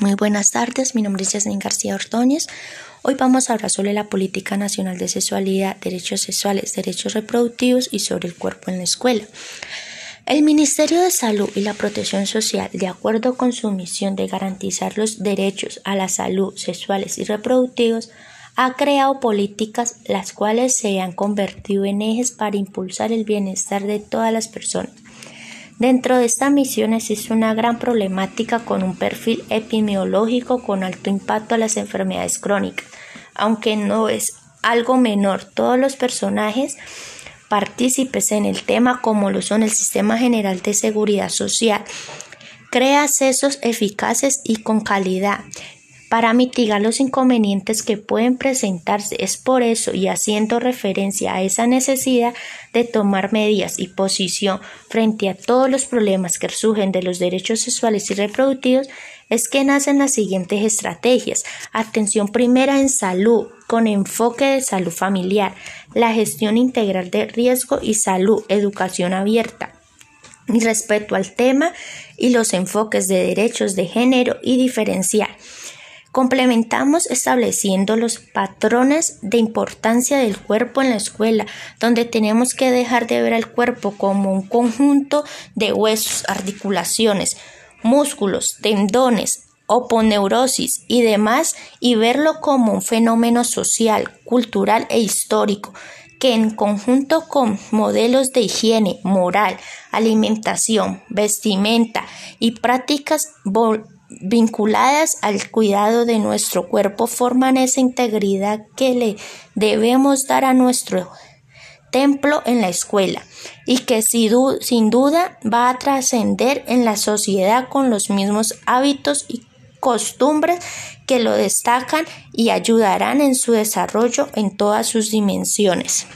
Muy buenas tardes, mi nombre es Yasmin García Ordóñez. Hoy vamos a hablar sobre la Política Nacional de Sexualidad, Derechos Sexuales, Derechos Reproductivos y sobre el cuerpo en la escuela. El Ministerio de Salud y la Protección Social, de acuerdo con su misión de garantizar los derechos a la salud sexuales y reproductivos, ha creado políticas las cuales se han convertido en ejes para impulsar el bienestar de todas las personas Dentro de esta misión existe una gran problemática con un perfil epidemiológico con alto impacto a las enfermedades crónicas. Aunque no es algo menor, todos los personajes partícipes en el tema, como lo son el Sistema General de Seguridad Social, crea accesos eficaces y con calidad para mitigar los inconvenientes que pueden presentarse. Es por eso y haciendo referencia a esa necesidad de tomar medidas y posición frente a todos los problemas que surgen de los derechos sexuales y reproductivos, es que nacen las siguientes estrategias. Atención primera en salud, con enfoque de salud familiar, la gestión integral de riesgo y salud, educación abierta y respeto al tema y los enfoques de derechos de género y diferencial. Complementamos estableciendo los patrones de importancia del cuerpo en la escuela, donde tenemos que dejar de ver al cuerpo como un conjunto de huesos, articulaciones, músculos, tendones, oponeurosis y demás y verlo como un fenómeno social, cultural e histórico que en conjunto con modelos de higiene, moral, alimentación, vestimenta y prácticas vinculadas al cuidado de nuestro cuerpo forman esa integridad que le debemos dar a nuestro templo en la escuela y que sin duda va a trascender en la sociedad con los mismos hábitos y costumbres que lo destacan y ayudarán en su desarrollo en todas sus dimensiones.